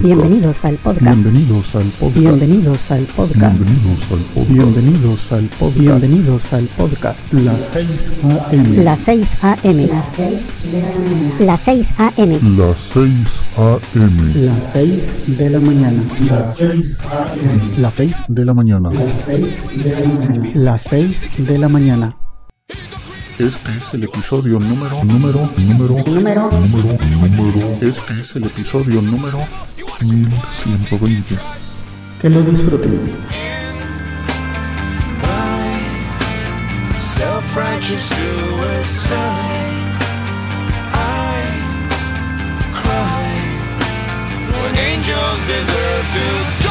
Bienvenidos al podcast. Bienvenidos al podcast. Bienvenidos al podcast. Bienvenidos al podcast. Bienvenidos al podcast. Bienvenidos al podcast. Bienvenidos al podcast. Las 6 a.m. Las 6 a.m. Las 6 a.m. Las 6 Las 6 a.m. de la mañana. Las 6 a.m. Las 6 de la mañana. Las 6 de la mañana. Este es el episodio número, número, número, Número. número, número. Este es el episodio número 1120. Que lo disfruten. Self-righteous suicide. I cry when angels deserve to die.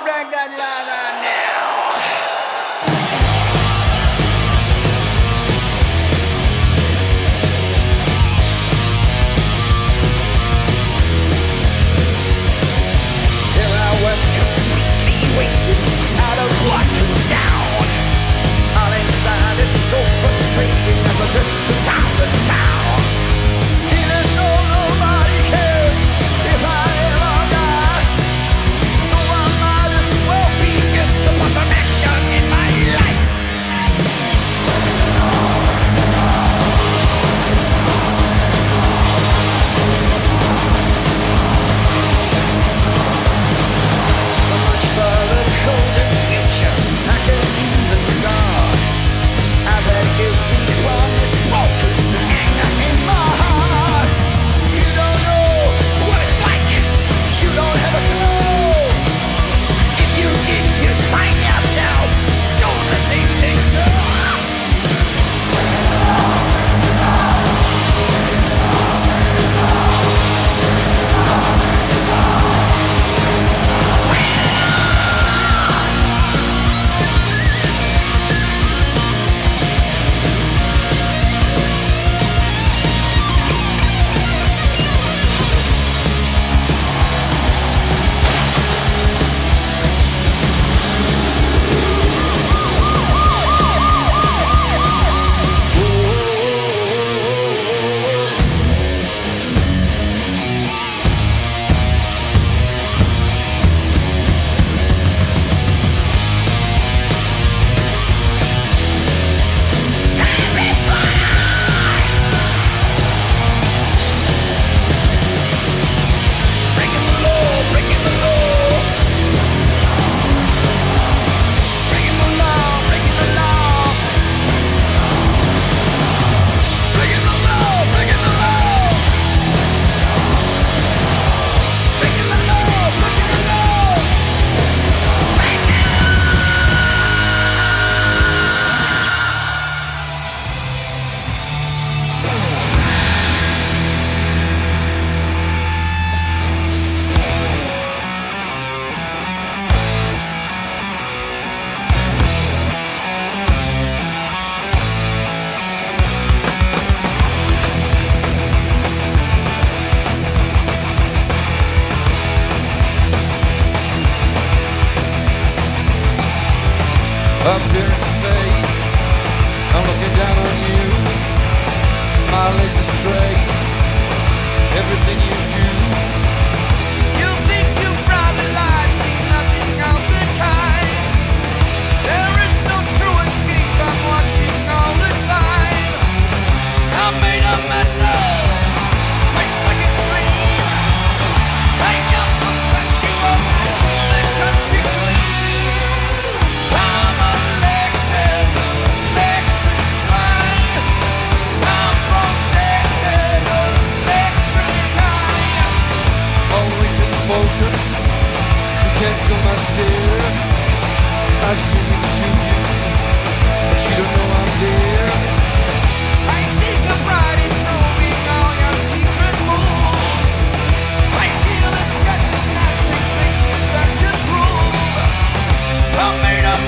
Break the line on it.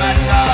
my time.